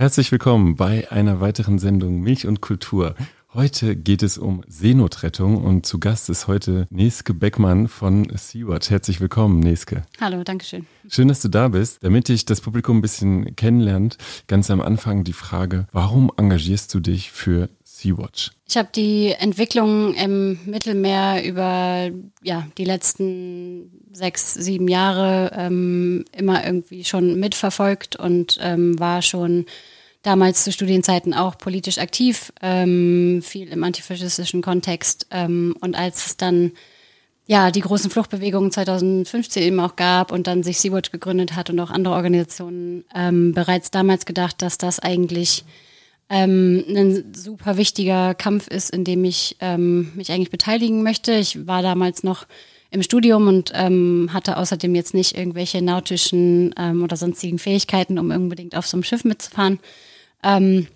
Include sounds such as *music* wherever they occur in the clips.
Herzlich willkommen bei einer weiteren Sendung Milch und Kultur. Heute geht es um Seenotrettung und zu Gast ist heute Neske Beckmann von Sea-Watch. Herzlich willkommen, Neske. Hallo, danke schön. Schön, dass du da bist. Damit ich das Publikum ein bisschen kennenlernt, ganz am Anfang die Frage, warum engagierst du dich für Sea-Watch? Ich habe die Entwicklung im Mittelmeer über ja, die letzten sechs, sieben Jahre ähm, immer irgendwie schon mitverfolgt und ähm, war schon damals zu Studienzeiten auch politisch aktiv, ähm, viel im antifaschistischen Kontext. Ähm, und als es dann ja die großen Fluchtbewegungen 2015 eben auch gab und dann sich Sea-Watch gegründet hat und auch andere Organisationen, ähm, bereits damals gedacht, dass das eigentlich ähm, ein super wichtiger Kampf ist, in dem ich ähm, mich eigentlich beteiligen möchte. Ich war damals noch im Studium und ähm, hatte außerdem jetzt nicht irgendwelche nautischen ähm, oder sonstigen Fähigkeiten, um unbedingt auf so einem Schiff mitzufahren. Ähm,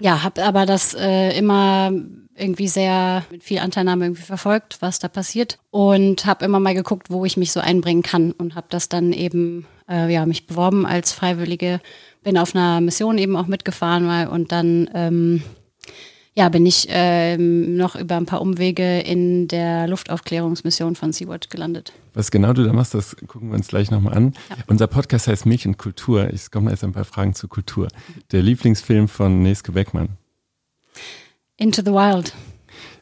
ja, habe aber das äh, immer irgendwie sehr mit viel Anteilnahme irgendwie verfolgt, was da passiert und habe immer mal geguckt, wo ich mich so einbringen kann und habe das dann eben äh, ja mich beworben als Freiwillige, bin auf einer Mission eben auch mitgefahren mal und dann ähm, ja, bin ich ähm, noch über ein paar Umwege in der Luftaufklärungsmission von Sea-Watch gelandet. Was genau du da machst, das gucken wir uns gleich nochmal an. Ja. Unser Podcast heißt Milch und Kultur. Ich komme jetzt ein paar Fragen zur Kultur. Der Lieblingsfilm von Neske Beckmann? Into the Wild.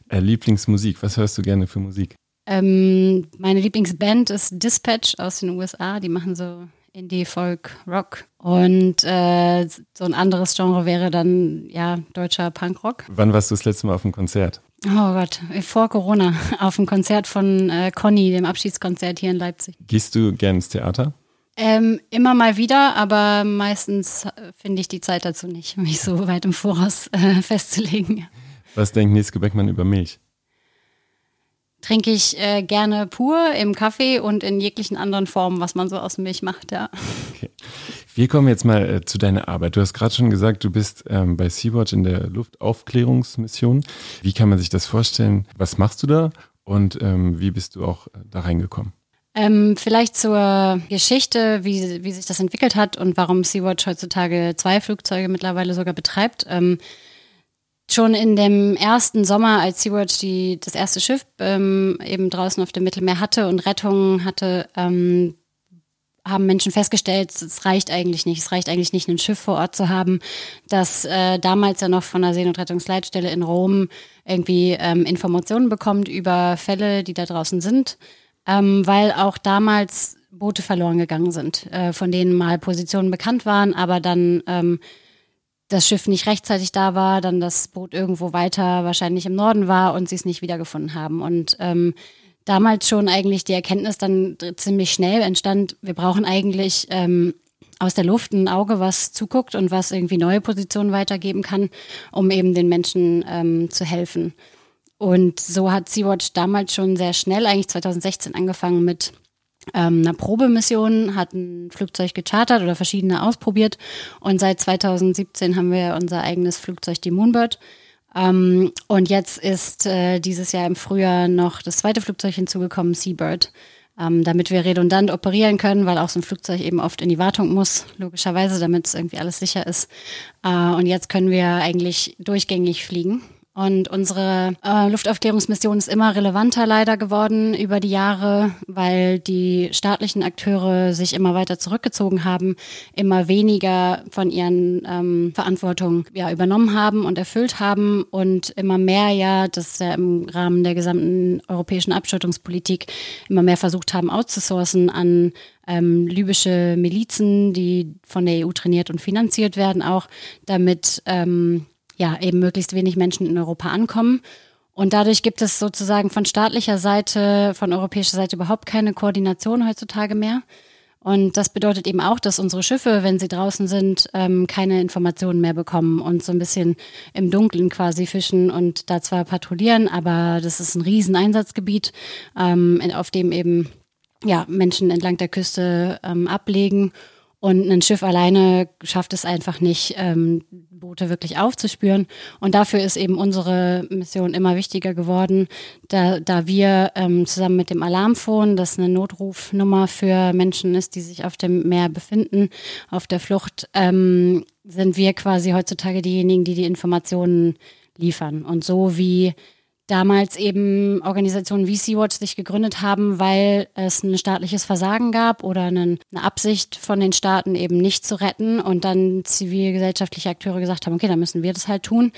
Äh, Lieblingsmusik, was hörst du gerne für Musik? Ähm, meine Lieblingsband ist Dispatch aus den USA. Die machen so Indie, Folk, Rock. Und äh, so ein anderes Genre wäre dann ja deutscher Punkrock. Wann warst du das letzte Mal auf einem Konzert? Oh Gott, vor Corona *laughs* auf einem Konzert von äh, Conny, dem Abschiedskonzert hier in Leipzig. Gehst du gern ins Theater? Ähm, immer mal wieder, aber meistens äh, finde ich die Zeit dazu nicht, *laughs* mich so weit im Voraus äh, festzulegen. Was denkt Nils Beckmann über Milch? Trinke ich äh, gerne pur im Kaffee und in jeglichen anderen Formen, was man so aus Milch macht, ja. Okay. Wir kommen jetzt mal äh, zu deiner Arbeit. Du hast gerade schon gesagt, du bist ähm, bei Sea-Watch in der Luftaufklärungsmission. Wie kann man sich das vorstellen? Was machst du da und ähm, wie bist du auch äh, da reingekommen? Ähm, vielleicht zur Geschichte, wie, wie sich das entwickelt hat und warum Sea-Watch heutzutage zwei Flugzeuge mittlerweile sogar betreibt. Ähm, schon in dem ersten Sommer, als Sea-Watch die, das erste Schiff ähm, eben draußen auf dem Mittelmeer hatte und Rettung hatte, ähm, haben Menschen festgestellt, es reicht eigentlich nicht. Es reicht eigentlich nicht, ein Schiff vor Ort zu haben, das äh, damals ja noch von der Seenotrettungsleitstelle in Rom irgendwie ähm, Informationen bekommt über Fälle, die da draußen sind, ähm, weil auch damals Boote verloren gegangen sind, äh, von denen mal Positionen bekannt waren, aber dann ähm, das Schiff nicht rechtzeitig da war, dann das Boot irgendwo weiter wahrscheinlich im Norden war und sie es nicht wiedergefunden haben. Und ähm, damals schon eigentlich die Erkenntnis dann ziemlich schnell entstand, wir brauchen eigentlich ähm, aus der Luft ein Auge, was zuguckt und was irgendwie neue Positionen weitergeben kann, um eben den Menschen ähm, zu helfen. Und so hat Sea-Watch damals schon sehr schnell, eigentlich 2016 angefangen mit ähm, einer Probemission, hat ein Flugzeug gechartert oder verschiedene ausprobiert und seit 2017 haben wir unser eigenes Flugzeug, die Moonbird. Ähm, und jetzt ist äh, dieses Jahr im Frühjahr noch das zweite Flugzeug hinzugekommen, Seabird, ähm, damit wir redundant operieren können, weil auch so ein Flugzeug eben oft in die Wartung muss, logischerweise, damit es irgendwie alles sicher ist. Äh, und jetzt können wir eigentlich durchgängig fliegen. Und unsere äh, Luftaufklärungsmission ist immer relevanter leider geworden über die Jahre, weil die staatlichen Akteure sich immer weiter zurückgezogen haben, immer weniger von ihren ähm, Verantwortungen ja, übernommen haben und erfüllt haben und immer mehr ja, das ja im Rahmen der gesamten europäischen Abschottungspolitik, immer mehr versucht haben outzusourcen an ähm, libysche Milizen, die von der EU trainiert und finanziert werden, auch damit ähm, ja, eben möglichst wenig Menschen in Europa ankommen. Und dadurch gibt es sozusagen von staatlicher Seite, von europäischer Seite überhaupt keine Koordination heutzutage mehr. Und das bedeutet eben auch, dass unsere Schiffe, wenn sie draußen sind, ähm, keine Informationen mehr bekommen und so ein bisschen im Dunkeln quasi fischen und da zwar patrouillieren, aber das ist ein Rieseneinsatzgebiet, ähm, auf dem eben ja, Menschen entlang der Küste ähm, ablegen. Und ein Schiff alleine schafft es einfach nicht, ähm, Boote wirklich aufzuspüren. Und dafür ist eben unsere Mission immer wichtiger geworden, da, da wir ähm, zusammen mit dem Alarmphone, das eine Notrufnummer für Menschen ist, die sich auf dem Meer befinden, auf der Flucht, ähm, sind wir quasi heutzutage diejenigen, die die Informationen liefern. Und so wie damals eben Organisationen wie Sea-Watch sich gegründet haben, weil es ein staatliches Versagen gab oder eine, eine, Absicht von den Staaten eben nicht zu retten und dann zivilgesellschaftliche Akteure gesagt haben, okay, dann müssen wir das halt tun.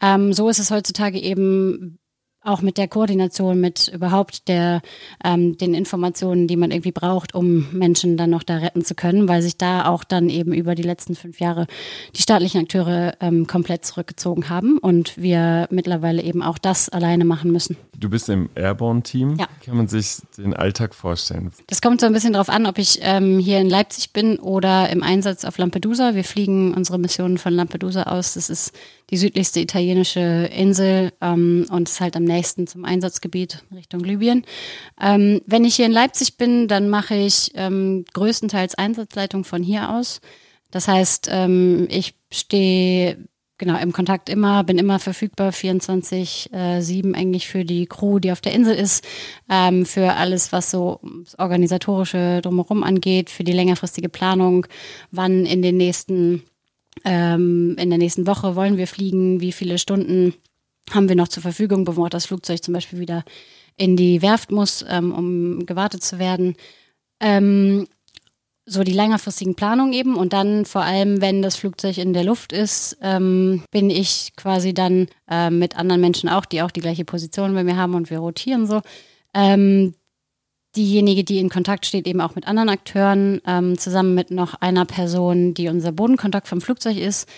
Ähm, so ist es heutzutage eben auch mit der Koordination, mit überhaupt der, ähm, den Informationen, die man irgendwie braucht, um Menschen dann noch da retten zu können, weil sich da auch dann eben über die letzten fünf Jahre die staatlichen Akteure ähm, komplett zurückgezogen haben und wir mittlerweile eben auch das alleine machen müssen. Du bist im Airborne-Team. Ja. Kann man sich den Alltag vorstellen? Das kommt so ein bisschen darauf an, ob ich ähm, hier in Leipzig bin oder im Einsatz auf Lampedusa. Wir fliegen unsere Missionen von Lampedusa aus. Das ist die südlichste italienische Insel ähm, und ist halt am nächsten zum Einsatzgebiet Richtung Libyen. Ähm, wenn ich hier in Leipzig bin, dann mache ich ähm, größtenteils Einsatzleitung von hier aus. Das heißt, ähm, ich stehe genau im Kontakt immer, bin immer verfügbar, 24-7 äh, eigentlich für die Crew, die auf der Insel ist, ähm, für alles, was so das organisatorische drumherum angeht, für die längerfristige Planung, wann in den nächsten ähm, in der nächsten Woche wollen wir fliegen, wie viele Stunden haben wir noch zur Verfügung, bevor das Flugzeug zum Beispiel wieder in die Werft muss, ähm, um gewartet zu werden. Ähm, so die längerfristigen Planungen eben und dann vor allem, wenn das Flugzeug in der Luft ist, ähm, bin ich quasi dann äh, mit anderen Menschen auch, die auch die gleiche Position bei mir haben und wir rotieren so, ähm, diejenige, die in Kontakt steht, eben auch mit anderen Akteuren, ähm, zusammen mit noch einer Person, die unser Bodenkontakt vom Flugzeug ist,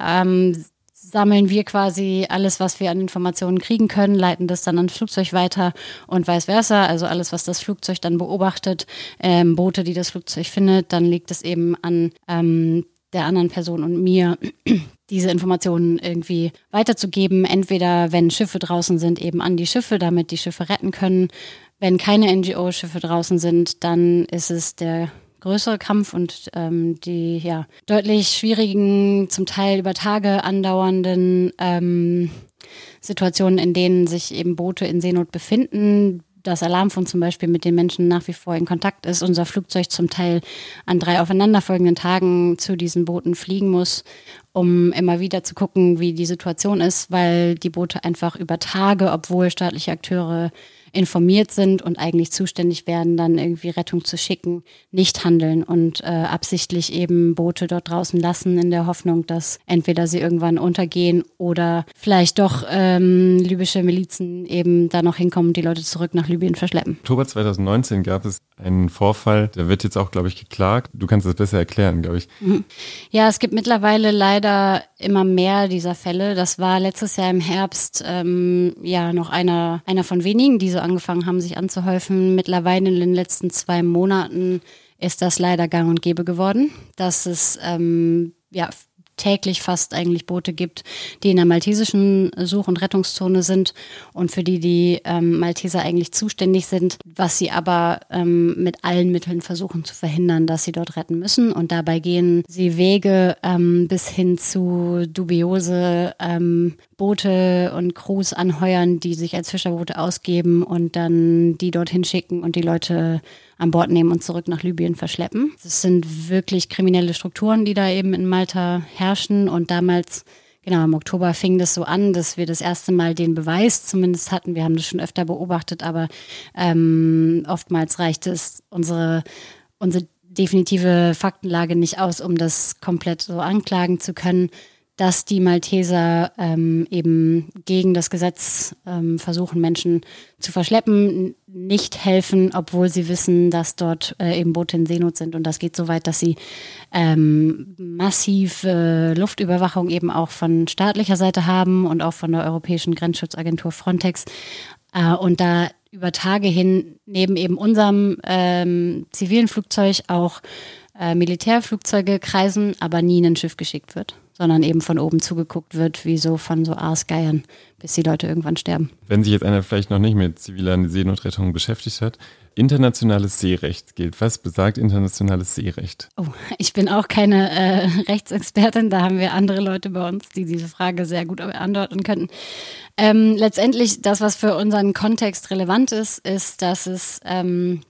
ähm, sammeln wir quasi alles, was wir an Informationen kriegen können, leiten das dann ans Flugzeug weiter und vice versa. Also alles, was das Flugzeug dann beobachtet, ähm, Boote, die das Flugzeug findet, dann liegt es eben an ähm, der anderen Person und mir, *clears throat* diese Informationen irgendwie weiterzugeben. Entweder, wenn Schiffe draußen sind, eben an die Schiffe, damit die Schiffe retten können wenn keine NGO-Schiffe draußen sind, dann ist es der größere Kampf und ähm, die ja deutlich schwierigen, zum Teil über Tage andauernden ähm, Situationen, in denen sich eben Boote in Seenot befinden. Das Alarmfunk zum Beispiel mit den Menschen nach wie vor in Kontakt ist, unser Flugzeug zum Teil an drei aufeinanderfolgenden Tagen zu diesen Booten fliegen muss, um immer wieder zu gucken, wie die Situation ist, weil die Boote einfach über Tage, obwohl staatliche Akteure informiert sind und eigentlich zuständig werden, dann irgendwie Rettung zu schicken, nicht handeln und äh, absichtlich eben Boote dort draußen lassen in der Hoffnung, dass entweder sie irgendwann untergehen oder vielleicht doch ähm, libysche Milizen eben da noch hinkommen und die Leute zurück nach Libyen verschleppen. Oktober 2019 gab es einen Vorfall, der wird jetzt auch, glaube ich, geklagt. Du kannst das besser erklären, glaube ich. Mhm. Ja, es gibt mittlerweile leider immer mehr dieser Fälle. Das war letztes Jahr im Herbst ähm, ja noch einer, einer von wenigen, die so angefangen haben, sich anzuhäufen. Mittlerweile in den letzten zwei Monaten ist das leider gang und gäbe geworden, dass es ähm, ja täglich fast eigentlich Boote gibt, die in der maltesischen Such- und Rettungszone sind und für die die ähm, Malteser eigentlich zuständig sind, was sie aber ähm, mit allen Mitteln versuchen zu verhindern, dass sie dort retten müssen. Und dabei gehen sie Wege ähm, bis hin zu dubiose ähm, Boote und Crews anheuern, die sich als Fischerboote ausgeben und dann die dorthin schicken und die Leute an Bord nehmen und zurück nach Libyen verschleppen. Das sind wirklich kriminelle Strukturen, die da eben in Malta herrschen und damals Genau, im Oktober fing das so an, dass wir das erste Mal den Beweis zumindest hatten. Wir haben das schon öfter beobachtet, aber ähm, oftmals reicht es unsere, unsere definitive Faktenlage nicht aus, um das komplett so anklagen zu können dass die Malteser ähm, eben gegen das Gesetz ähm, versuchen, Menschen zu verschleppen, nicht helfen, obwohl sie wissen, dass dort äh, eben Boote in Seenot sind. Und das geht so weit, dass sie ähm, massiv äh, Luftüberwachung eben auch von staatlicher Seite haben und auch von der Europäischen Grenzschutzagentur Frontex. Äh, und da über Tage hin neben eben unserem ähm, zivilen Flugzeug auch äh, Militärflugzeuge kreisen, aber nie ein Schiff geschickt wird. Sondern eben von oben zugeguckt wird, wie so von so Aasgeiern, bis die Leute irgendwann sterben. Wenn sich jetzt einer vielleicht noch nicht mit ziviler Seenotrettung beschäftigt hat, internationales Seerecht gilt. Was besagt internationales Seerecht? Oh, ich bin auch keine äh, Rechtsexpertin, da haben wir andere Leute bei uns, die diese Frage sehr gut beantworten könnten. Ähm, letztendlich, das, was für unseren Kontext relevant ist, ist, dass es ähm,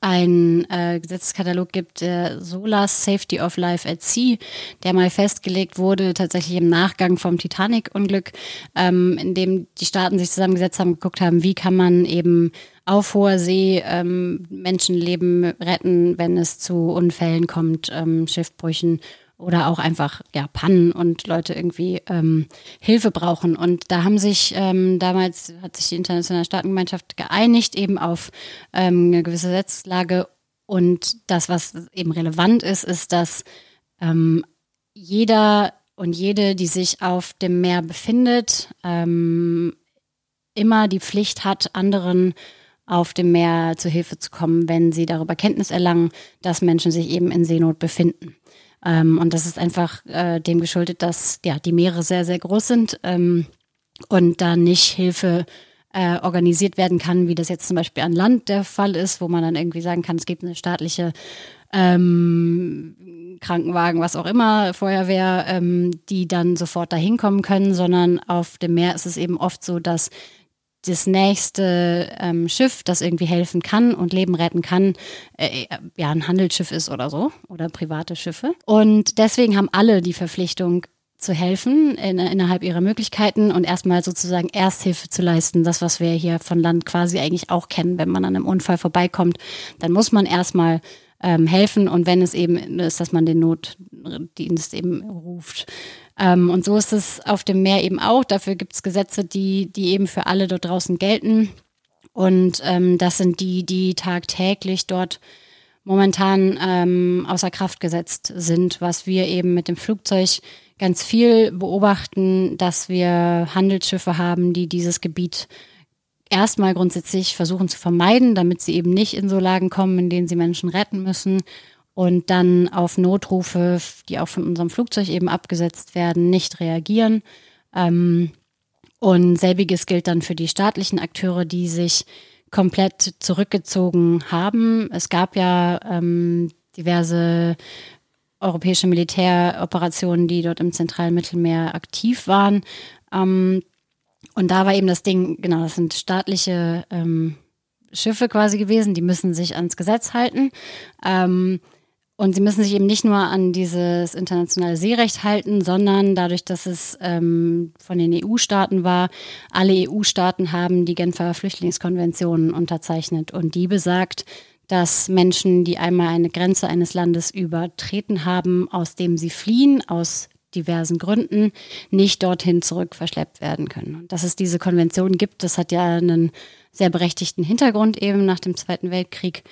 ein äh, Gesetzkatalog gibt, der SOLAS Safety of Life at Sea, der mal festgelegt wurde, tatsächlich im Nachgang vom Titanic-Unglück, ähm, in dem die Staaten sich zusammengesetzt haben, geguckt haben, wie kann man eben auf hoher See ähm, Menschenleben retten, wenn es zu Unfällen kommt, ähm, Schiffbrüchen oder auch einfach ja Pannen und Leute irgendwie ähm, Hilfe brauchen. Und da haben sich ähm, damals hat sich die internationale Staatengemeinschaft geeinigt eben auf ähm, eine gewisse Gesetzlage. Und das, was eben relevant ist, ist, dass ähm, jeder und jede, die sich auf dem Meer befindet, ähm, immer die Pflicht hat, anderen auf dem Meer zu Hilfe zu kommen, wenn sie darüber Kenntnis erlangen, dass Menschen sich eben in Seenot befinden. Ähm, und das ist einfach äh, dem geschuldet, dass ja die Meere sehr, sehr groß sind ähm, und da nicht Hilfe äh, organisiert werden kann, wie das jetzt zum Beispiel an Land der Fall ist, wo man dann irgendwie sagen kann, es gibt eine staatliche ähm, Krankenwagen, was auch immer, Feuerwehr, ähm, die dann sofort dahin kommen können, sondern auf dem Meer ist es eben oft so, dass das nächste ähm, Schiff, das irgendwie helfen kann und Leben retten kann, äh, ja, ein Handelsschiff ist oder so oder private Schiffe. Und deswegen haben alle die Verpflichtung, zu helfen in, innerhalb ihrer Möglichkeiten und erstmal sozusagen Ersthilfe zu leisten. Das, was wir hier von Land quasi eigentlich auch kennen. Wenn man an einem Unfall vorbeikommt, dann muss man erstmal ähm, helfen und wenn es eben ist, dass man den Notdienst eben ruft. Ähm, und so ist es auf dem Meer eben auch. Dafür gibt es Gesetze, die, die eben für alle dort draußen gelten. Und ähm, das sind die, die tagtäglich dort momentan ähm, außer Kraft gesetzt sind, was wir eben mit dem Flugzeug ganz viel beobachten, dass wir Handelsschiffe haben, die dieses Gebiet erstmal grundsätzlich versuchen zu vermeiden, damit sie eben nicht in so Lagen kommen, in denen sie Menschen retten müssen und dann auf Notrufe, die auch von unserem Flugzeug eben abgesetzt werden, nicht reagieren. Ähm, und selbiges gilt dann für die staatlichen Akteure, die sich komplett zurückgezogen haben. Es gab ja ähm, diverse europäische Militäroperationen, die dort im zentralen Mittelmeer aktiv waren. Ähm, und da war eben das Ding, genau, das sind staatliche ähm, Schiffe quasi gewesen, die müssen sich ans Gesetz halten. Ähm, und sie müssen sich eben nicht nur an dieses internationale Seerecht halten, sondern dadurch, dass es ähm, von den EU-Staaten war, alle EU-Staaten haben die Genfer Flüchtlingskonvention unterzeichnet und die besagt, dass Menschen, die einmal eine Grenze eines Landes übertreten haben, aus dem sie fliehen, aus diversen Gründen, nicht dorthin zurück verschleppt werden können. Und dass es diese Konvention gibt, das hat ja einen sehr berechtigten Hintergrund eben nach dem Zweiten Weltkrieg.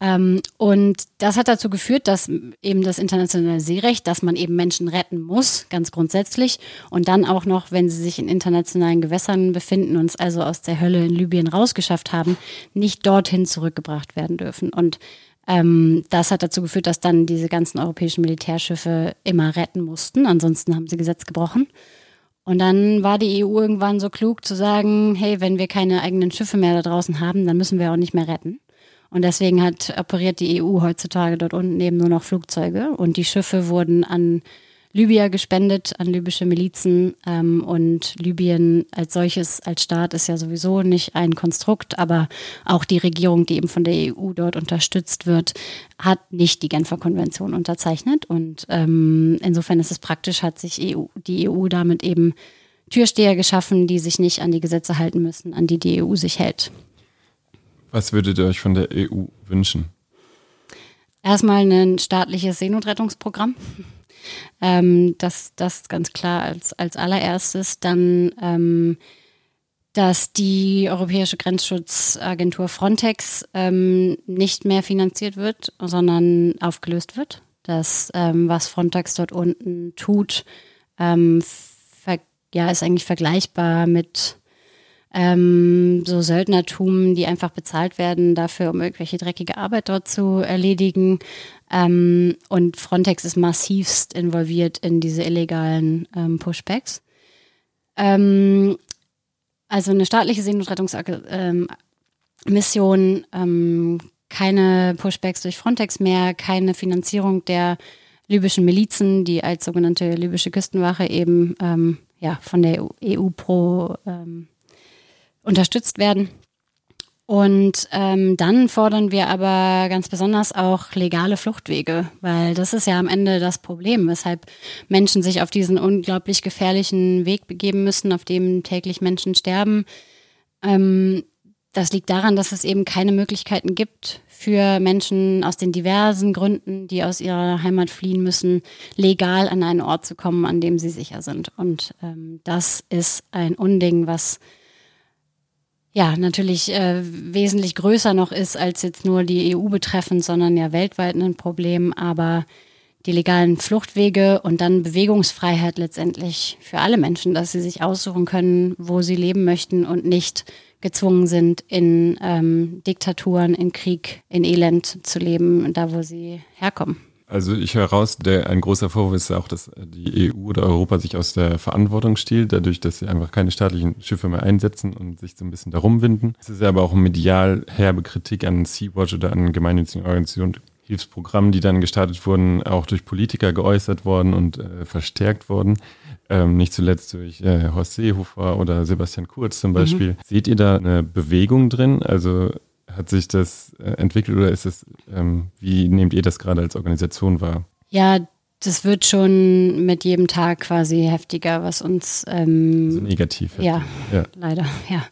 Ähm, und das hat dazu geführt, dass eben das internationale Seerecht, dass man eben Menschen retten muss, ganz grundsätzlich. Und dann auch noch, wenn sie sich in internationalen Gewässern befinden und es also aus der Hölle in Libyen rausgeschafft haben, nicht dorthin zurückgebracht werden dürfen. Und ähm, das hat dazu geführt, dass dann diese ganzen europäischen Militärschiffe immer retten mussten. Ansonsten haben sie Gesetz gebrochen. Und dann war die EU irgendwann so klug zu sagen, hey, wenn wir keine eigenen Schiffe mehr da draußen haben, dann müssen wir auch nicht mehr retten. Und deswegen hat operiert die EU heutzutage dort unten eben nur noch Flugzeuge und die Schiffe wurden an Libyer gespendet, an libysche Milizen. Ähm, und Libyen als solches, als Staat ist ja sowieso nicht ein Konstrukt, aber auch die Regierung, die eben von der EU dort unterstützt wird, hat nicht die Genfer Konvention unterzeichnet. Und ähm, insofern ist es praktisch, hat sich EU, die EU damit eben Türsteher geschaffen, die sich nicht an die Gesetze halten müssen, an die die EU sich hält. Was würdet ihr euch von der EU wünschen? Erstmal ein staatliches Seenotrettungsprogramm. Ähm, das, das ganz klar als, als allererstes. Dann, ähm, dass die Europäische Grenzschutzagentur Frontex ähm, nicht mehr finanziert wird, sondern aufgelöst wird. Das, ähm, was Frontex dort unten tut, ähm, ja, ist eigentlich vergleichbar mit ähm, so Söldnertum, die einfach bezahlt werden dafür, um irgendwelche dreckige Arbeit dort zu erledigen. Ähm, und Frontex ist massivst involviert in diese illegalen ähm, Pushbacks. Ähm, also eine staatliche Seenotrettungsmission, ähm, keine Pushbacks durch Frontex mehr, keine Finanzierung der libyschen Milizen, die als sogenannte libysche Küstenwache eben ähm, ja, von der EU pro ähm, unterstützt werden. Und ähm, dann fordern wir aber ganz besonders auch legale Fluchtwege, weil das ist ja am Ende das Problem, weshalb Menschen sich auf diesen unglaublich gefährlichen Weg begeben müssen, auf dem täglich Menschen sterben. Ähm, das liegt daran, dass es eben keine Möglichkeiten gibt für Menschen aus den diversen Gründen, die aus ihrer Heimat fliehen müssen, legal an einen Ort zu kommen, an dem sie sicher sind. Und ähm, das ist ein Unding, was ja natürlich äh, wesentlich größer noch ist als jetzt nur die EU betreffend, sondern ja weltweit ein Problem. Aber die legalen Fluchtwege und dann Bewegungsfreiheit letztendlich für alle Menschen, dass sie sich aussuchen können, wo sie leben möchten und nicht gezwungen sind, in ähm, Diktaturen, in Krieg, in Elend zu leben, da wo sie herkommen. Also ich höre raus, der, ein großer Vorwurf ist auch, dass die EU oder Europa sich aus der Verantwortung stiehlt, dadurch, dass sie einfach keine staatlichen Schiffe mehr einsetzen und sich so ein bisschen darum winden. Es ist aber auch medial herbe Kritik an Sea-Watch oder an gemeinnützigen Organisationen, Hilfsprogrammen, die dann gestartet wurden, auch durch Politiker geäußert worden und äh, verstärkt worden. Ähm, nicht zuletzt durch äh, Horst Seehofer oder Sebastian Kurz zum mhm. Beispiel. Mhm. Seht ihr da eine Bewegung drin? Also hat sich das äh, entwickelt oder ist es, ähm, wie nehmt ihr das gerade als Organisation wahr? Ja, das wird schon mit jedem Tag quasi heftiger, was uns ähm, also negativ. Ja, ja, leider, *laughs* ja.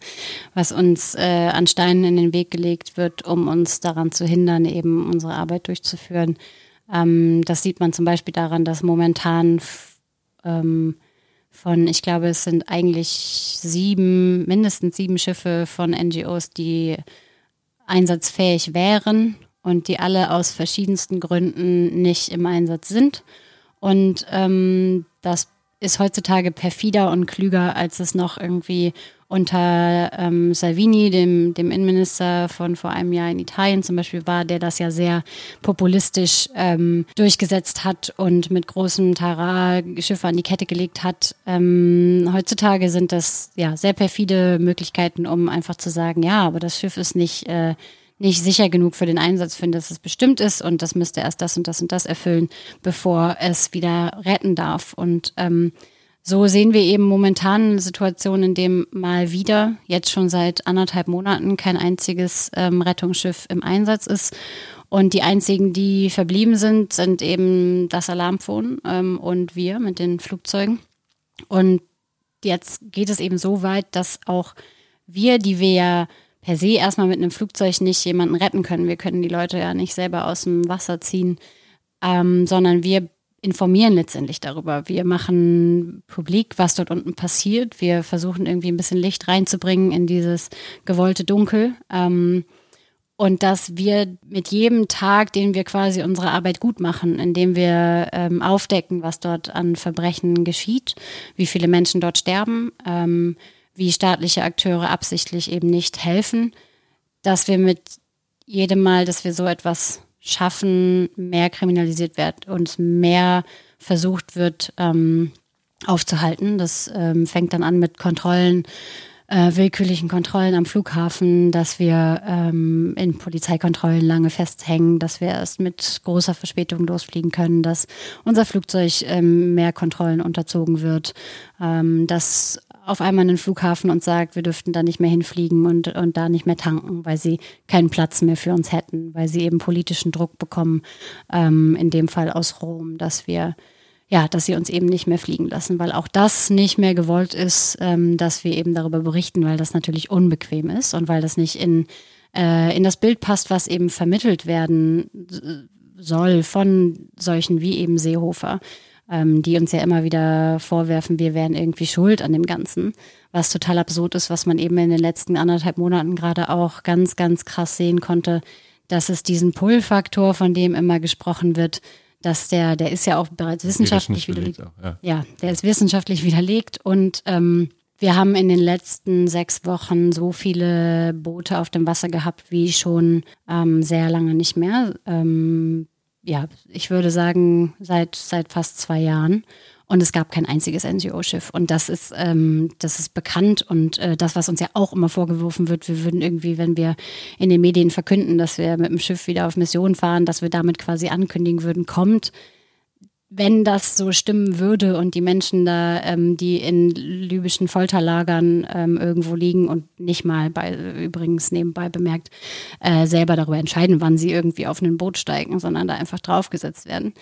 Was uns äh, an Steinen in den Weg gelegt wird, um uns daran zu hindern, eben unsere Arbeit durchzuführen. Ähm, das sieht man zum Beispiel daran, dass momentan ähm, von, ich glaube, es sind eigentlich sieben, mindestens sieben Schiffe von NGOs, die einsatzfähig wären und die alle aus verschiedensten Gründen nicht im Einsatz sind. Und ähm, das ist heutzutage perfider und klüger, als es noch irgendwie unter ähm, Salvini, dem, dem Innenminister von vor einem Jahr in Italien zum Beispiel war, der das ja sehr populistisch ähm, durchgesetzt hat und mit großem Tara Schiffe an die Kette gelegt hat. Ähm, heutzutage sind das ja sehr perfide Möglichkeiten, um einfach zu sagen, ja, aber das Schiff ist nicht äh, nicht sicher genug für den Einsatz, finde, dass es bestimmt ist und das müsste erst das und das und das erfüllen, bevor es wieder retten darf. Und ähm, so sehen wir eben momentan eine Situation, in dem mal wieder, jetzt schon seit anderthalb Monaten, kein einziges ähm, Rettungsschiff im Einsatz ist. Und die einzigen, die verblieben sind, sind eben das Alarmphone ähm, und wir mit den Flugzeugen. Und jetzt geht es eben so weit, dass auch wir, die wir ja per se erstmal mit einem Flugzeug nicht jemanden retten können, wir können die Leute ja nicht selber aus dem Wasser ziehen, ähm, sondern wir informieren letztendlich darüber. Wir machen publik, was dort unten passiert. Wir versuchen irgendwie ein bisschen Licht reinzubringen in dieses gewollte Dunkel. Ähm, und dass wir mit jedem Tag, den wir quasi unsere Arbeit gut machen, indem wir ähm, aufdecken, was dort an Verbrechen geschieht, wie viele Menschen dort sterben, ähm, wie staatliche Akteure absichtlich eben nicht helfen, dass wir mit jedem Mal, dass wir so etwas schaffen, mehr kriminalisiert wird und mehr versucht wird ähm, aufzuhalten. Das ähm, fängt dann an mit Kontrollen, äh, willkürlichen Kontrollen am Flughafen, dass wir ähm, in Polizeikontrollen lange festhängen, dass wir erst mit großer Verspätung losfliegen können, dass unser Flugzeug ähm, mehr Kontrollen unterzogen wird, ähm, dass auf einmal einen Flughafen und sagt, wir dürften da nicht mehr hinfliegen und, und da nicht mehr tanken, weil sie keinen Platz mehr für uns hätten, weil sie eben politischen Druck bekommen, ähm, in dem Fall aus Rom, dass wir ja, dass sie uns eben nicht mehr fliegen lassen, weil auch das nicht mehr gewollt ist, ähm, dass wir eben darüber berichten, weil das natürlich unbequem ist und weil das nicht in, äh, in das Bild passt, was eben vermittelt werden soll von solchen wie eben Seehofer ähm, die uns ja immer wieder vorwerfen, wir wären irgendwie schuld an dem Ganzen, was total absurd ist, was man eben in den letzten anderthalb Monaten gerade auch ganz, ganz krass sehen konnte, dass es diesen Pull-Faktor, von dem immer gesprochen wird, dass der, der ist ja auch bereits wissenschaftlich widerlegt. Auch, ja. ja. der ist wissenschaftlich widerlegt und ähm, wir haben in den letzten sechs Wochen so viele Boote auf dem Wasser gehabt wie schon ähm, sehr lange nicht mehr. Ähm, ja, ich würde sagen, seit, seit fast zwei Jahren. Und es gab kein einziges NGO-Schiff. Und das ist, ähm, das ist bekannt. Und äh, das, was uns ja auch immer vorgeworfen wird, wir würden irgendwie, wenn wir in den Medien verkünden, dass wir mit dem Schiff wieder auf Mission fahren, dass wir damit quasi ankündigen würden, kommt wenn das so stimmen würde und die Menschen da, ähm, die in libyschen Folterlagern ähm, irgendwo liegen und nicht mal bei, übrigens nebenbei bemerkt, äh, selber darüber entscheiden, wann sie irgendwie auf ein Boot steigen, sondern da einfach draufgesetzt werden.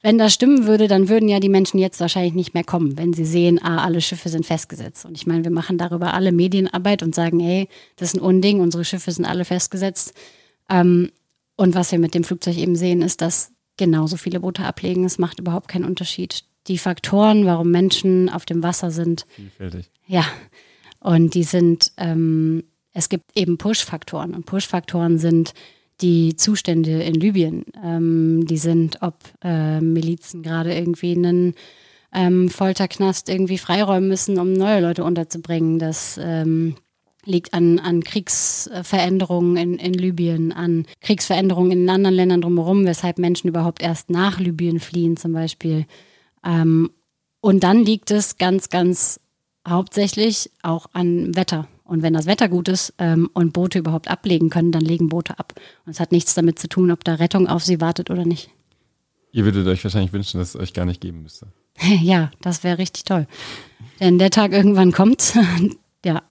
Wenn das stimmen würde, dann würden ja die Menschen jetzt wahrscheinlich nicht mehr kommen, wenn sie sehen, ah, alle Schiffe sind festgesetzt. Und ich meine, wir machen darüber alle Medienarbeit und sagen, hey, das ist ein Unding, unsere Schiffe sind alle festgesetzt. Ähm, und was wir mit dem Flugzeug eben sehen, ist, dass genauso viele Boote ablegen. Es macht überhaupt keinen Unterschied. Die Faktoren, warum Menschen auf dem Wasser sind. Vielfältig. Ja. Und die sind, ähm, es gibt eben Push-Faktoren. Und Push-Faktoren sind die Zustände in Libyen. Ähm, die sind, ob äh, Milizen gerade irgendwie einen ähm, Folterknast irgendwie freiräumen müssen, um neue Leute unterzubringen. Das ähm, liegt an, an Kriegsveränderungen in, in Libyen, an Kriegsveränderungen in anderen Ländern drumherum, weshalb Menschen überhaupt erst nach Libyen fliehen zum Beispiel. Ähm, und dann liegt es ganz, ganz hauptsächlich auch an Wetter. Und wenn das Wetter gut ist ähm, und Boote überhaupt ablegen können, dann legen Boote ab. Und es hat nichts damit zu tun, ob da Rettung auf sie wartet oder nicht. Ihr würdet euch wahrscheinlich wünschen, dass es euch gar nicht geben müsste. *laughs* ja, das wäre richtig toll. Denn der Tag irgendwann kommt, *laughs* ja,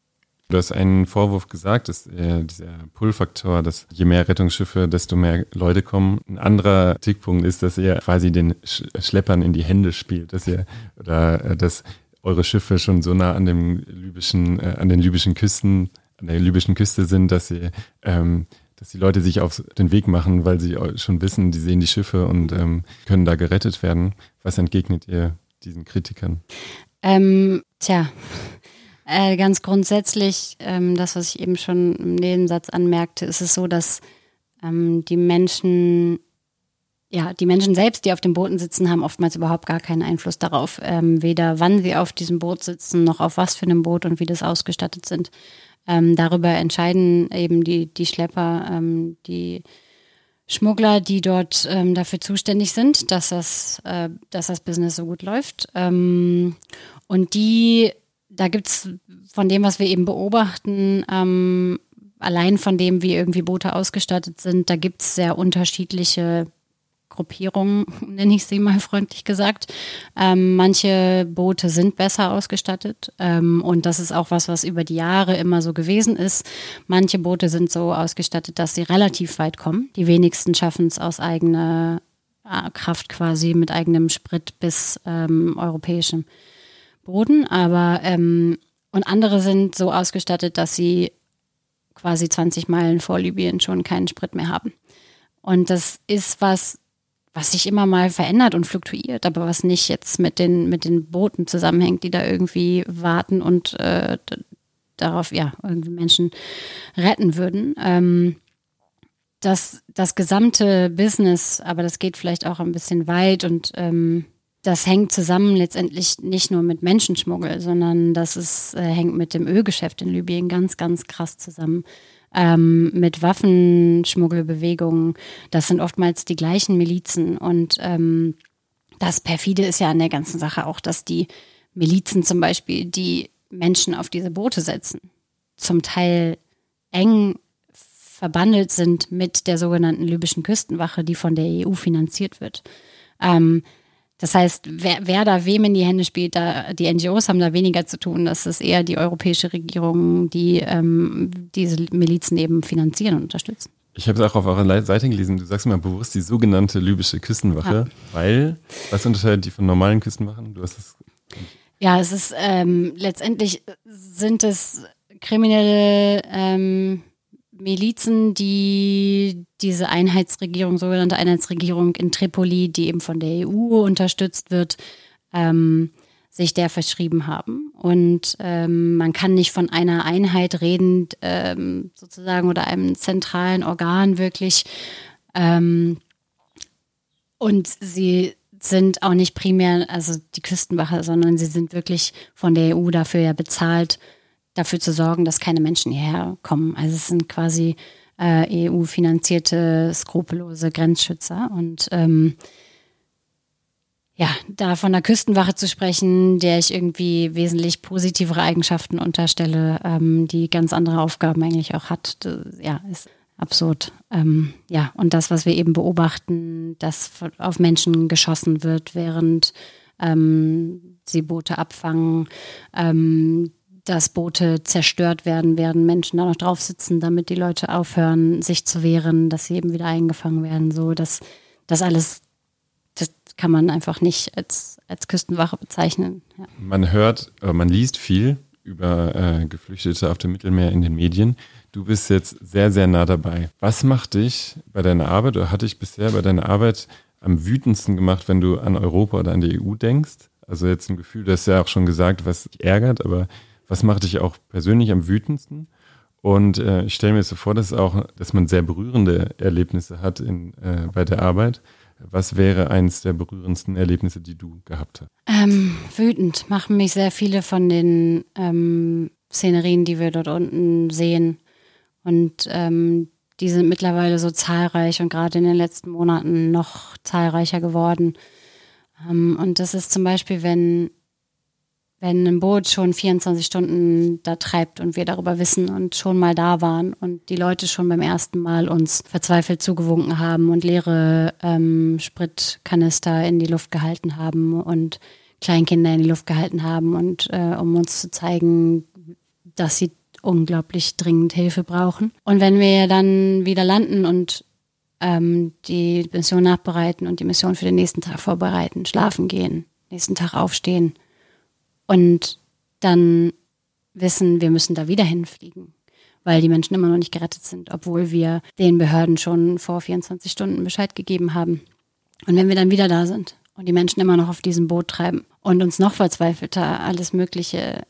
Du hast einen Vorwurf gesagt, dass äh, dieser Pull-Faktor, dass je mehr Rettungsschiffe, desto mehr Leute kommen. Ein anderer Tickpunkt ist, dass ihr quasi den Sch Schleppern in die Hände spielt, dass ihr oder äh, dass eure Schiffe schon so nah an dem libyschen, äh, an den libyschen Küsten, an der libyschen Küste sind, dass sie ähm, dass die Leute sich auf den Weg machen, weil sie schon wissen, die sehen die Schiffe und ähm, können da gerettet werden. Was entgegnet ihr diesen Kritikern? Ähm, tja, äh, ganz grundsätzlich, ähm, das, was ich eben schon im Nebensatz anmerkte, ist es so, dass ähm, die Menschen, ja, die Menschen selbst, die auf den Booten sitzen, haben oftmals überhaupt gar keinen Einfluss darauf, ähm, weder wann sie auf diesem Boot sitzen, noch auf was für einem Boot und wie das ausgestattet sind. Ähm, darüber entscheiden eben die, die Schlepper, ähm, die Schmuggler, die dort ähm, dafür zuständig sind, dass das, äh, dass das Business so gut läuft. Ähm, und die da gibt es von dem, was wir eben beobachten, ähm, allein von dem, wie irgendwie Boote ausgestattet sind, da gibt es sehr unterschiedliche Gruppierungen, *laughs* nenne ich sie mal freundlich gesagt. Ähm, manche Boote sind besser ausgestattet ähm, und das ist auch was, was über die Jahre immer so gewesen ist. Manche Boote sind so ausgestattet, dass sie relativ weit kommen. Die wenigsten schaffen es aus eigener äh, Kraft quasi mit eigenem Sprit bis ähm, europäischem. Boden, aber ähm, und andere sind so ausgestattet, dass sie quasi 20 Meilen vor Libyen schon keinen Sprit mehr haben. Und das ist was, was sich immer mal verändert und fluktuiert, aber was nicht jetzt mit den, mit den Booten zusammenhängt, die da irgendwie warten und äh, darauf, ja, irgendwie Menschen retten würden. Ähm, das, das gesamte Business, aber das geht vielleicht auch ein bisschen weit und ähm, das hängt zusammen letztendlich nicht nur mit Menschenschmuggel, sondern das ist, äh, hängt mit dem Ölgeschäft in Libyen ganz, ganz krass zusammen. Ähm, mit Waffenschmuggelbewegungen. Das sind oftmals die gleichen Milizen. Und ähm, das perfide ist ja an der ganzen Sache auch, dass die Milizen zum Beispiel, die Menschen auf diese Boote setzen, zum Teil eng verbandelt sind mit der sogenannten libyschen Küstenwache, die von der EU finanziert wird. Ähm, das heißt, wer, wer da wem in die Hände spielt, da, die NGOs haben da weniger zu tun. Das ist eher die europäische Regierung, die ähm, diese Milizen eben finanzieren und unterstützen. Ich habe es auch auf eurer Seite gelesen. Du sagst immer bewusst die sogenannte libysche Küstenwache, ja. weil, was unterscheidet die von normalen Küstenwachen? Du hast es. Ja, es ist ähm, letztendlich sind es kriminelle ähm, Milizen, die diese Einheitsregierung, sogenannte Einheitsregierung in Tripoli, die eben von der EU unterstützt wird, ähm, sich der verschrieben haben. Und ähm, man kann nicht von einer Einheit reden, ähm, sozusagen, oder einem zentralen Organ wirklich. Ähm, und sie sind auch nicht primär, also die Küstenwache, sondern sie sind wirklich von der EU dafür ja bezahlt, dafür zu sorgen, dass keine Menschen hierher kommen. Also es sind quasi äh, EU-finanzierte, skrupellose Grenzschützer. Und ähm, ja, da von der Küstenwache zu sprechen, der ich irgendwie wesentlich positivere Eigenschaften unterstelle, ähm, die ganz andere Aufgaben eigentlich auch hat, ja, ist absurd. Ähm, ja, und das, was wir eben beobachten, dass auf Menschen geschossen wird, während ähm, sie Boote abfangen, ähm, dass Boote zerstört werden, während Menschen da noch drauf sitzen, damit die Leute aufhören, sich zu wehren, dass sie eben wieder eingefangen werden. So, dass das alles, das kann man einfach nicht als, als Küstenwache bezeichnen. Ja. Man hört, man liest viel über äh, Geflüchtete auf dem Mittelmeer in den Medien. Du bist jetzt sehr, sehr nah dabei. Was macht dich bei deiner Arbeit oder hat dich bisher bei deiner Arbeit am wütendsten gemacht, wenn du an Europa oder an die EU denkst? Also jetzt ein Gefühl, du hast ja auch schon gesagt, was dich ärgert, aber was macht dich auch persönlich am wütendsten? Und äh, ich stelle mir so vor, dass auch, dass man sehr berührende Erlebnisse hat in, äh, bei der Arbeit. Was wäre eines der berührendsten Erlebnisse, die du gehabt hast? Ähm, wütend machen mich sehr viele von den ähm, Szenerien, die wir dort unten sehen. Und ähm, die sind mittlerweile so zahlreich und gerade in den letzten Monaten noch zahlreicher geworden. Ähm, und das ist zum Beispiel, wenn, wenn ein Boot schon 24 Stunden da treibt und wir darüber wissen und schon mal da waren und die Leute schon beim ersten Mal uns verzweifelt zugewunken haben und leere ähm, Spritkanister in die Luft gehalten haben und Kleinkinder in die Luft gehalten haben und äh, um uns zu zeigen, dass sie unglaublich dringend Hilfe brauchen. Und wenn wir dann wieder landen und ähm, die Mission nachbereiten und die Mission für den nächsten Tag vorbereiten, schlafen gehen, nächsten Tag aufstehen und dann wissen, wir müssen da wieder hinfliegen, weil die Menschen immer noch nicht gerettet sind, obwohl wir den Behörden schon vor 24 Stunden Bescheid gegeben haben. Und wenn wir dann wieder da sind und die Menschen immer noch auf diesem Boot treiben und uns noch verzweifelter alles Mögliche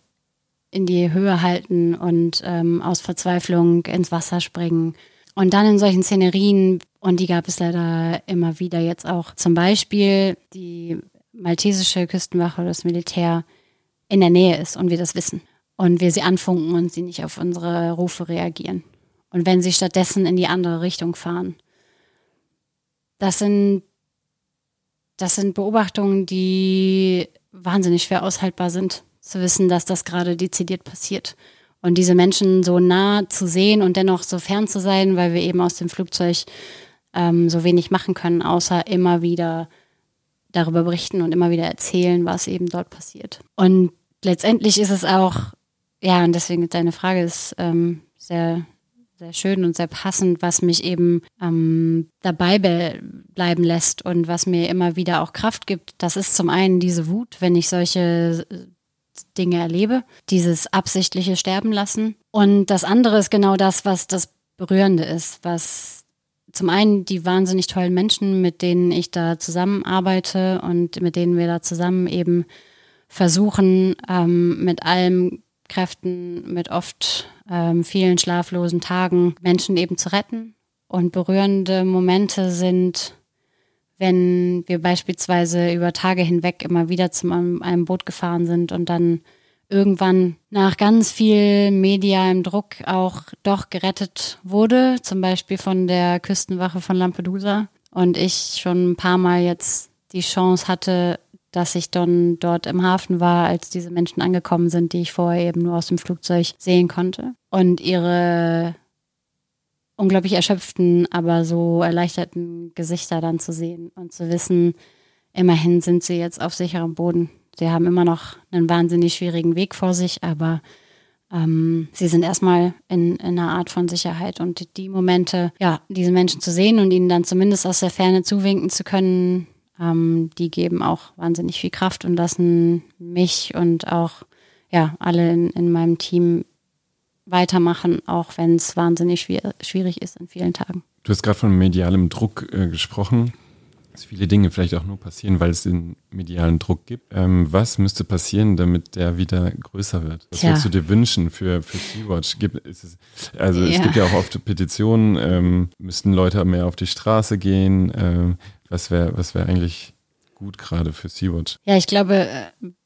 in die Höhe halten und ähm, aus Verzweiflung ins Wasser springen. Und dann in solchen Szenerien, und die gab es leider immer wieder jetzt auch, zum Beispiel die maltesische Küstenwache oder das Militär in der Nähe ist und wir das wissen. Und wir sie anfunken und sie nicht auf unsere Rufe reagieren. Und wenn sie stattdessen in die andere Richtung fahren. Das sind, das sind Beobachtungen, die wahnsinnig schwer aushaltbar sind zu wissen, dass das gerade dezidiert passiert. Und diese Menschen so nah zu sehen und dennoch so fern zu sein, weil wir eben aus dem Flugzeug ähm, so wenig machen können, außer immer wieder darüber berichten und immer wieder erzählen, was eben dort passiert. Und letztendlich ist es auch, ja, und deswegen deine Frage ist ähm, sehr, sehr schön und sehr passend, was mich eben ähm, dabei bleiben lässt und was mir immer wieder auch Kraft gibt. Das ist zum einen diese Wut, wenn ich solche Dinge erlebe, dieses absichtliche Sterben lassen. Und das andere ist genau das, was das Berührende ist, was zum einen die wahnsinnig tollen Menschen, mit denen ich da zusammenarbeite und mit denen wir da zusammen eben versuchen, ähm, mit allen Kräften, mit oft ähm, vielen schlaflosen Tagen Menschen eben zu retten. Und berührende Momente sind wenn wir beispielsweise über Tage hinweg immer wieder zu einem Boot gefahren sind und dann irgendwann nach ganz viel medialem Druck auch doch gerettet wurde, zum Beispiel von der Küstenwache von Lampedusa. Und ich schon ein paar Mal jetzt die Chance hatte, dass ich dann dort im Hafen war, als diese Menschen angekommen sind, die ich vorher eben nur aus dem Flugzeug sehen konnte. Und ihre unglaublich erschöpften, aber so erleichterten Gesichter dann zu sehen und zu wissen, immerhin sind sie jetzt auf sicherem Boden. Sie haben immer noch einen wahnsinnig schwierigen Weg vor sich, aber ähm, sie sind erstmal in, in, einer Art von Sicherheit. Und die Momente, ja, diese Menschen zu sehen und ihnen dann zumindest aus der Ferne zuwinken zu können, ähm, die geben auch wahnsinnig viel Kraft und lassen mich und auch ja, alle in, in meinem Team weitermachen, auch wenn es wahnsinnig schwierig ist in vielen Tagen. Du hast gerade von medialem Druck äh, gesprochen, dass viele Dinge vielleicht auch nur passieren, weil es den medialen Druck gibt. Ähm, was müsste passieren, damit der wieder größer wird? Was Tja. würdest du dir wünschen für, für Sea-Watch? also ja. es gibt ja auch oft Petitionen, ähm, müssten Leute mehr auf die Straße gehen? Ähm, was wäre was wär eigentlich gut gerade für Sea-Watch? Ja, ich glaube,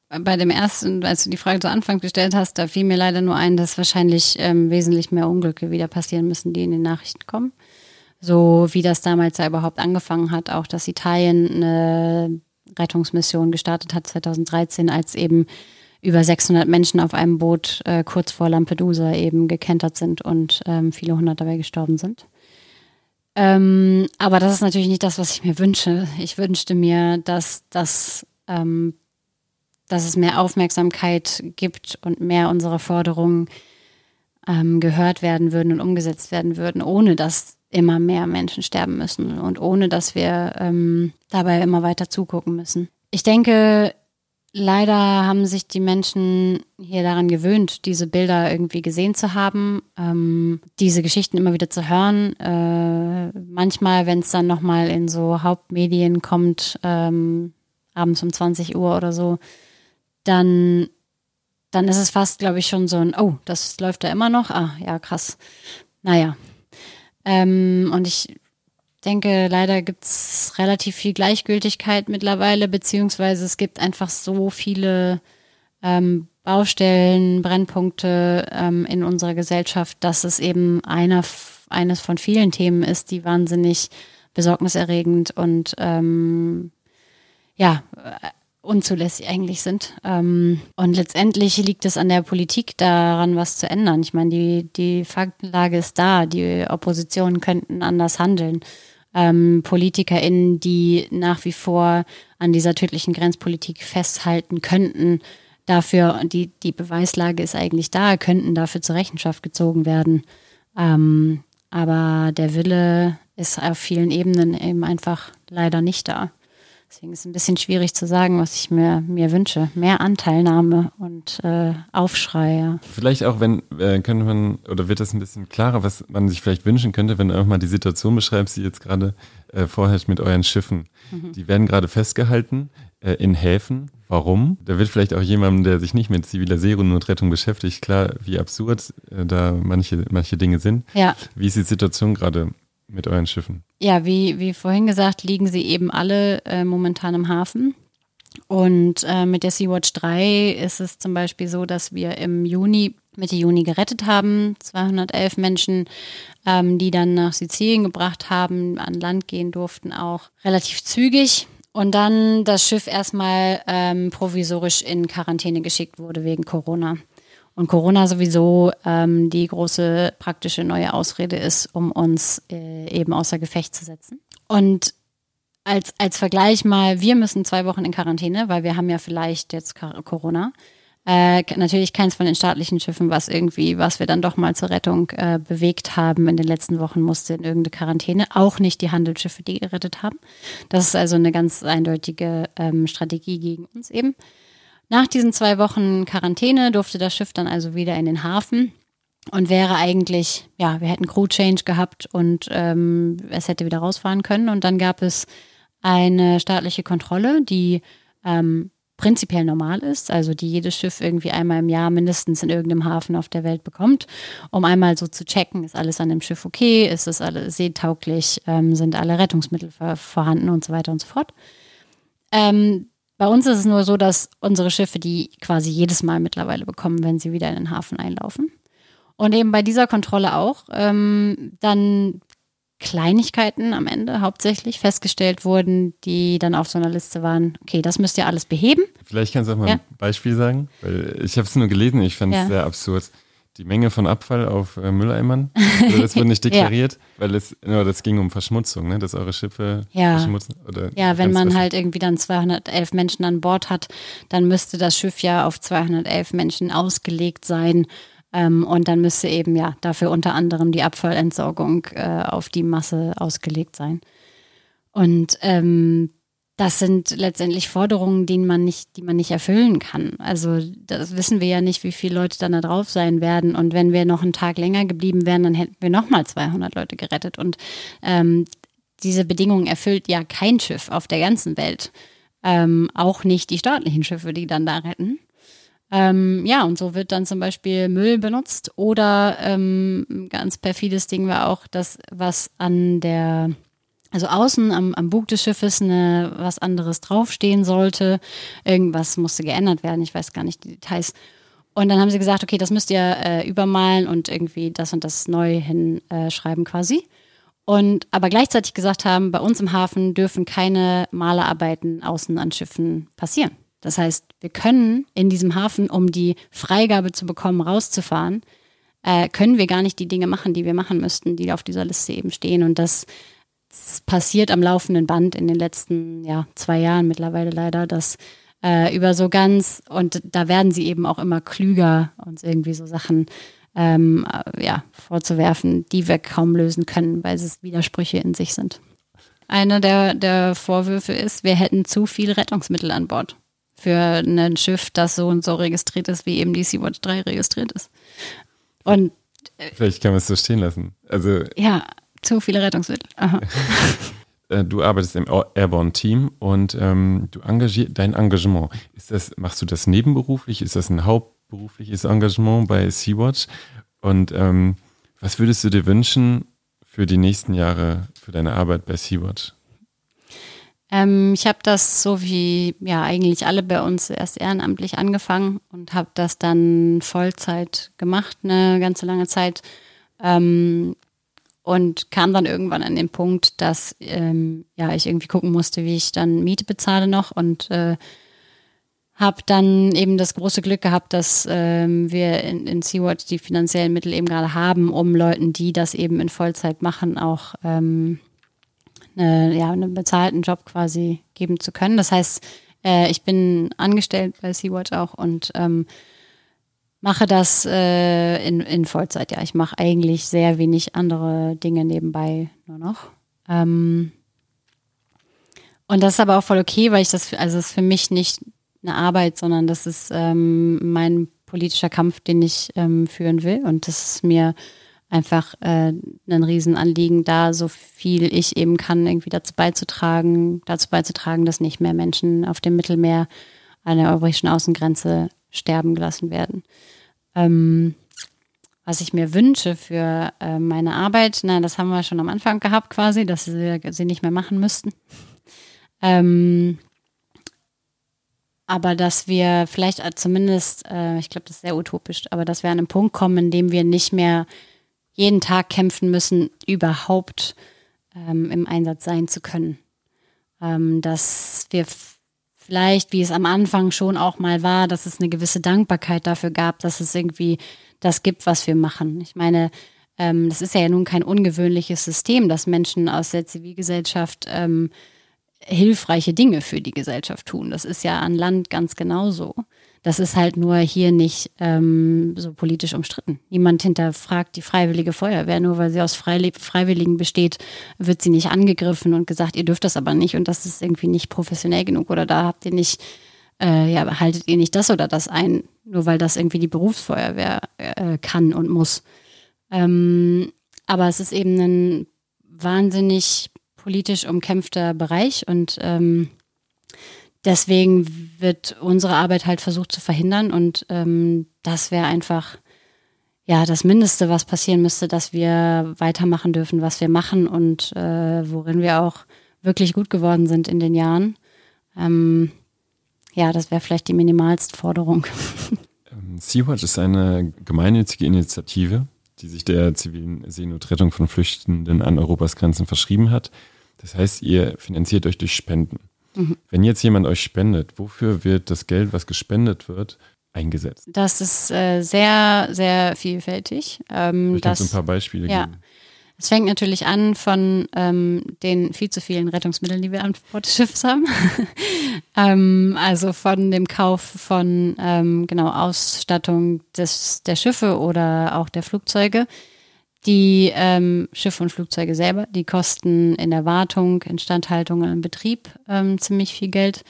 äh, bei dem ersten, als du die Frage zu Anfang gestellt hast, da fiel mir leider nur ein, dass wahrscheinlich ähm, wesentlich mehr Unglücke wieder passieren müssen, die in den Nachrichten kommen. So wie das damals ja überhaupt angefangen hat, auch dass Italien eine Rettungsmission gestartet hat 2013, als eben über 600 Menschen auf einem Boot äh, kurz vor Lampedusa eben gekentert sind und ähm, viele hundert dabei gestorben sind. Ähm, aber das ist natürlich nicht das, was ich mir wünsche. Ich wünschte mir, dass, dass, ähm, dass es mehr Aufmerksamkeit gibt und mehr unserer Forderungen ähm, gehört werden würden und umgesetzt werden würden, ohne dass immer mehr Menschen sterben müssen und ohne dass wir ähm, dabei immer weiter zugucken müssen. Ich denke, Leider haben sich die Menschen hier daran gewöhnt, diese Bilder irgendwie gesehen zu haben, ähm, diese Geschichten immer wieder zu hören. Äh, manchmal, wenn es dann nochmal in so Hauptmedien kommt, ähm, abends um 20 Uhr oder so, dann, dann ist es fast, glaube ich, schon so ein, oh, das läuft da immer noch. Ah, ja, krass. Naja. Ähm, und ich denke, leider gibt es relativ viel Gleichgültigkeit mittlerweile, beziehungsweise es gibt einfach so viele ähm, Baustellen, Brennpunkte ähm, in unserer Gesellschaft, dass es eben einer, eines von vielen Themen ist, die wahnsinnig besorgniserregend und ähm, ja, äh, unzulässig eigentlich sind. Ähm, und letztendlich liegt es an der Politik daran, was zu ändern. Ich meine, die, die Faktenlage ist da, die Oppositionen könnten anders handeln ähm, PolitikerInnen, die nach wie vor an dieser tödlichen Grenzpolitik festhalten könnten. Dafür, die, die Beweislage ist eigentlich da, könnten dafür zur Rechenschaft gezogen werden. Ähm, aber der Wille ist auf vielen Ebenen eben einfach leider nicht da. Deswegen ist es ein bisschen schwierig zu sagen, was ich mir, mir wünsche. Mehr Anteilnahme und äh, Aufschrei. Ja. Vielleicht auch, wenn, äh, könnte man, oder wird das ein bisschen klarer, was man sich vielleicht wünschen könnte, wenn du auch mal die Situation beschreibst, die jetzt gerade äh, vorherrscht mit euren Schiffen. Mhm. Die werden gerade festgehalten äh, in Häfen. Warum? Da wird vielleicht auch jemandem, der sich nicht mit ziviler Seenotrettung beschäftigt, klar, wie absurd äh, da manche, manche Dinge sind. Ja. Wie ist die Situation gerade mit euren Schiffen? Ja, wie, wie vorhin gesagt, liegen sie eben alle äh, momentan im Hafen. Und äh, mit der Sea-Watch 3 ist es zum Beispiel so, dass wir im Juni, Mitte Juni gerettet haben, 211 Menschen, ähm, die dann nach Sizilien gebracht haben, an Land gehen durften, auch relativ zügig. Und dann das Schiff erstmal ähm, provisorisch in Quarantäne geschickt wurde wegen Corona. Und Corona sowieso ähm, die große praktische neue Ausrede ist, um uns äh, eben außer Gefecht zu setzen. Und als, als Vergleich mal, wir müssen zwei Wochen in Quarantäne, weil wir haben ja vielleicht jetzt Corona. Äh, natürlich keins von den staatlichen Schiffen, was irgendwie, was wir dann doch mal zur Rettung äh, bewegt haben in den letzten Wochen, musste in irgendeine Quarantäne. Auch nicht die Handelsschiffe, die gerettet haben. Das ist also eine ganz eindeutige ähm, Strategie gegen uns eben. Nach diesen zwei Wochen Quarantäne durfte das Schiff dann also wieder in den Hafen und wäre eigentlich, ja, wir hätten Crew Change gehabt und ähm, es hätte wieder rausfahren können. Und dann gab es eine staatliche Kontrolle, die ähm, prinzipiell normal ist, also die jedes Schiff irgendwie einmal im Jahr mindestens in irgendeinem Hafen auf der Welt bekommt, um einmal so zu checken, ist alles an dem Schiff okay, ist es alles seetauglich, ähm, sind alle Rettungsmittel vorhanden und so weiter und so fort. Ähm, bei uns ist es nur so, dass unsere Schiffe die quasi jedes Mal mittlerweile bekommen, wenn sie wieder in den Hafen einlaufen. Und eben bei dieser Kontrolle auch ähm, dann Kleinigkeiten am Ende hauptsächlich festgestellt wurden, die dann auf so einer Liste waren, okay, das müsst ihr alles beheben. Vielleicht kannst du auch mal ja. ein Beispiel sagen, weil ich habe es nur gelesen, ich fand es ja. sehr absurd die Menge von Abfall auf äh, Mülleimern. Also das wurde nicht *laughs* deklariert, ja. weil es, no, das ging um Verschmutzung, ne? dass eure Schiffe ja. verschmutzen. Oder ja, wenn man halt irgendwie dann 211 Menschen an Bord hat, dann müsste das Schiff ja auf 211 Menschen ausgelegt sein. Ähm, und dann müsste eben ja dafür unter anderem die Abfallentsorgung äh, auf die Masse ausgelegt sein. Und ähm, das sind letztendlich Forderungen, die man nicht, die man nicht erfüllen kann. Also das wissen wir ja nicht, wie viele Leute dann da drauf sein werden. Und wenn wir noch einen Tag länger geblieben wären, dann hätten wir nochmal 200 Leute gerettet. Und ähm, diese Bedingungen erfüllt ja kein Schiff auf der ganzen Welt. Ähm, auch nicht die staatlichen Schiffe, die dann da retten. Ähm, ja, und so wird dann zum Beispiel Müll benutzt. Oder ähm, ganz perfides Ding war auch das, was an der also außen am, am Bug des Schiffes eine, was anderes draufstehen sollte. Irgendwas musste geändert werden, ich weiß gar nicht die Details. Und dann haben sie gesagt, okay, das müsst ihr äh, übermalen und irgendwie das und das neu hinschreiben äh, quasi. Und aber gleichzeitig gesagt haben, bei uns im Hafen dürfen keine Malerarbeiten außen an Schiffen passieren. Das heißt, wir können in diesem Hafen, um die Freigabe zu bekommen, rauszufahren, äh, können wir gar nicht die Dinge machen, die wir machen müssten, die auf dieser Liste eben stehen. Und das passiert am laufenden Band in den letzten ja, zwei Jahren mittlerweile leider, dass äh, über so ganz, und da werden sie eben auch immer klüger, uns irgendwie so Sachen ähm, äh, ja, vorzuwerfen, die wir kaum lösen können, weil es Widersprüche in sich sind. Einer der, der Vorwürfe ist, wir hätten zu viel Rettungsmittel an Bord für ein Schiff, das so und so registriert ist, wie eben die Sea-Watch 3 registriert ist. Und äh, Vielleicht kann man es so stehen lassen. Also ja, zu viele Rettungsmittel. Aha. *laughs* Äh, du arbeitest im Airborne-Team und ähm, du engagier dein Engagement. Ist das, machst du das nebenberuflich? Ist das ein hauptberufliches Engagement bei Sea-Watch? Und ähm, was würdest du dir wünschen für die nächsten Jahre für deine Arbeit bei Sea-Watch? Ähm, ich habe das so wie ja eigentlich alle bei uns erst ehrenamtlich angefangen und habe das dann Vollzeit gemacht, eine ganze lange Zeit. Ähm, und kam dann irgendwann an den Punkt, dass ähm, ja ich irgendwie gucken musste, wie ich dann Miete bezahle noch und äh, habe dann eben das große Glück gehabt, dass ähm, wir in, in Sea-Watch die finanziellen Mittel eben gerade haben, um Leuten, die das eben in Vollzeit machen, auch ähm, eine, ja, einen bezahlten Job quasi geben zu können. Das heißt, äh, ich bin angestellt bei Sea-Watch auch und ähm, mache das äh, in, in Vollzeit, ja. Ich mache eigentlich sehr wenig andere Dinge nebenbei nur noch. Ähm, und das ist aber auch voll okay, weil ich das, also es ist für mich nicht eine Arbeit, sondern das ist ähm, mein politischer Kampf, den ich ähm, führen will. Und das ist mir einfach äh, ein Riesenanliegen, da so viel ich eben kann, irgendwie dazu beizutragen, dazu beizutragen, dass nicht mehr Menschen auf dem Mittelmeer an der europäischen Außengrenze sterben gelassen werden. Ähm, was ich mir wünsche für äh, meine Arbeit, na, das haben wir schon am Anfang gehabt quasi, dass sie sie nicht mehr machen müssten. Ähm, aber dass wir vielleicht zumindest, äh, ich glaube, das ist sehr utopisch, aber dass wir an einen Punkt kommen, in dem wir nicht mehr jeden Tag kämpfen müssen, überhaupt ähm, im Einsatz sein zu können. Ähm, dass wir vielleicht, wie es am Anfang schon auch mal war, dass es eine gewisse Dankbarkeit dafür gab, dass es irgendwie das gibt, was wir machen. Ich meine, ähm, das ist ja nun kein ungewöhnliches System, dass Menschen aus der Zivilgesellschaft ähm, hilfreiche Dinge für die Gesellschaft tun. Das ist ja an Land ganz genauso. Das ist halt nur hier nicht ähm, so politisch umstritten. Niemand hinterfragt die freiwillige Feuerwehr. Nur weil sie aus Freiwilligen besteht, wird sie nicht angegriffen und gesagt, ihr dürft das aber nicht und das ist irgendwie nicht professionell genug oder da habt ihr nicht, äh, ja, haltet ihr nicht das oder das ein, nur weil das irgendwie die Berufsfeuerwehr äh, kann und muss. Ähm, aber es ist eben ein wahnsinnig politisch umkämpfter Bereich und ähm, deswegen wird unsere Arbeit halt versucht zu verhindern und ähm, das wäre einfach ja das Mindeste, was passieren müsste, dass wir weitermachen dürfen, was wir machen und äh, worin wir auch wirklich gut geworden sind in den Jahren. Ähm, ja, das wäre vielleicht die minimalste Forderung. *laughs* Ähm, Sea-Watch ist eine gemeinnützige Initiative, die sich der zivilen Seenotrettung von Flüchtenden an Europas Grenzen verschrieben hat. Das heißt, ihr finanziert euch durch Spenden. Mhm. Wenn jetzt jemand euch spendet, wofür wird das Geld, was gespendet wird, eingesetzt? Das ist äh, sehr, sehr vielfältig. Ähm, das, ein paar Beispiele ja. geben. Es fängt natürlich an von ähm, den viel zu vielen Rettungsmitteln, die wir an Bord des Schiffes haben. *laughs* ähm, also von dem Kauf von ähm, genau Ausstattung des, der Schiffe oder auch der Flugzeuge die ähm, Schiffe und Flugzeuge selber, die kosten in der Wartung, Instandhaltung und im Betrieb ähm, ziemlich viel Geld.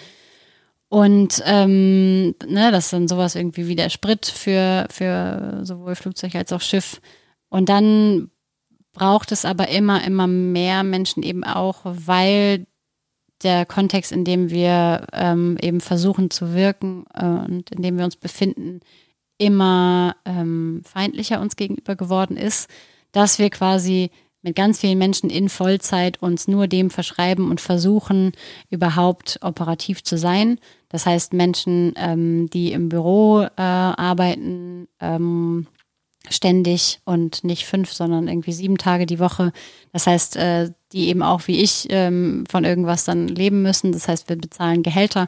Und ähm, ne, das ist dann sowas irgendwie wie der Sprit für, für sowohl Flugzeug als auch Schiff. Und dann braucht es aber immer, immer mehr Menschen eben auch, weil der Kontext, in dem wir ähm, eben versuchen zu wirken äh, und in dem wir uns befinden, immer ähm, feindlicher uns gegenüber geworden ist dass wir quasi mit ganz vielen Menschen in Vollzeit uns nur dem verschreiben und versuchen, überhaupt operativ zu sein. Das heißt, Menschen, ähm, die im Büro äh, arbeiten, ähm, ständig und nicht fünf, sondern irgendwie sieben Tage die Woche. Das heißt, äh, die eben auch wie ich ähm, von irgendwas dann leben müssen. Das heißt, wir bezahlen Gehälter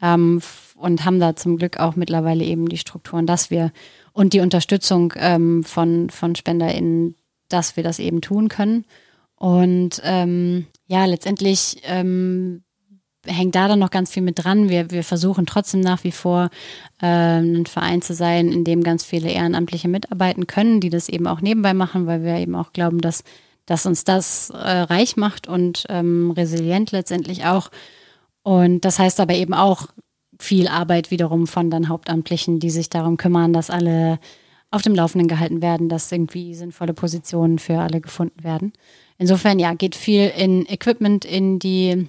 ähm, und haben da zum Glück auch mittlerweile eben die Strukturen, dass wir und die Unterstützung ähm, von, von SpenderInnen, dass wir das eben tun können. Und ähm, ja, letztendlich ähm, hängt da dann noch ganz viel mit dran. Wir, wir versuchen trotzdem nach wie vor äh, ein Verein zu sein, in dem ganz viele Ehrenamtliche mitarbeiten können, die das eben auch nebenbei machen, weil wir eben auch glauben, dass, dass uns das äh, reich macht und ähm, resilient letztendlich auch. Und das heißt aber eben auch viel Arbeit wiederum von dann Hauptamtlichen, die sich darum kümmern, dass alle auf dem Laufenden gehalten werden, dass irgendwie sinnvolle Positionen für alle gefunden werden. Insofern ja, geht viel in Equipment, in die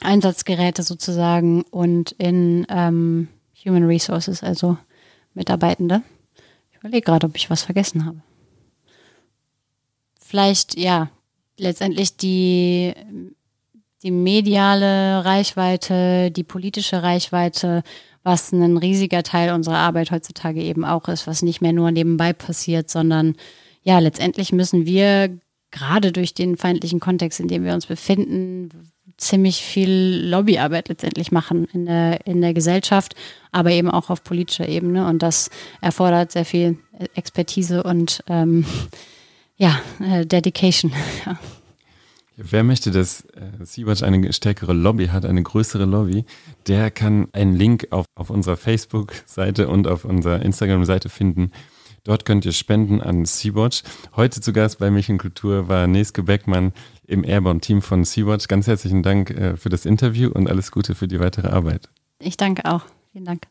Einsatzgeräte sozusagen und in ähm, Human Resources, also Mitarbeitende. Ich überlege gerade, ob ich was vergessen habe. Vielleicht, ja, letztendlich die, die mediale Reichweite, die politische Reichweite, was ein riesiger Teil unserer Arbeit heutzutage eben auch ist, was nicht mehr nur nebenbei passiert, sondern ja, letztendlich müssen wir gerade durch den feindlichen Kontext, in dem wir uns befinden, ziemlich viel Lobbyarbeit letztendlich machen in der, in der Gesellschaft, aber eben auch auf politischer Ebene. Und das erfordert sehr viel Expertise und ähm, ja, äh, Dedication. *laughs* ja. Wer möchte, dass äh, Sea-Watch eine stärkere Lobby hat, eine größere Lobby, der kann einen Link auf, auf unserer Facebook-Seite und auf unserer Instagram-Seite finden. Dort könnt ihr spenden an Sea-Watch. Heute zu Gast bei Milch und Kultur war Neske Beckmann, im Airborne-Team von Sea-Watch. Ganz herzlichen Dank äh, für das Interview und alles Gute für die weitere Arbeit. Ich danke auch. Vielen Dank.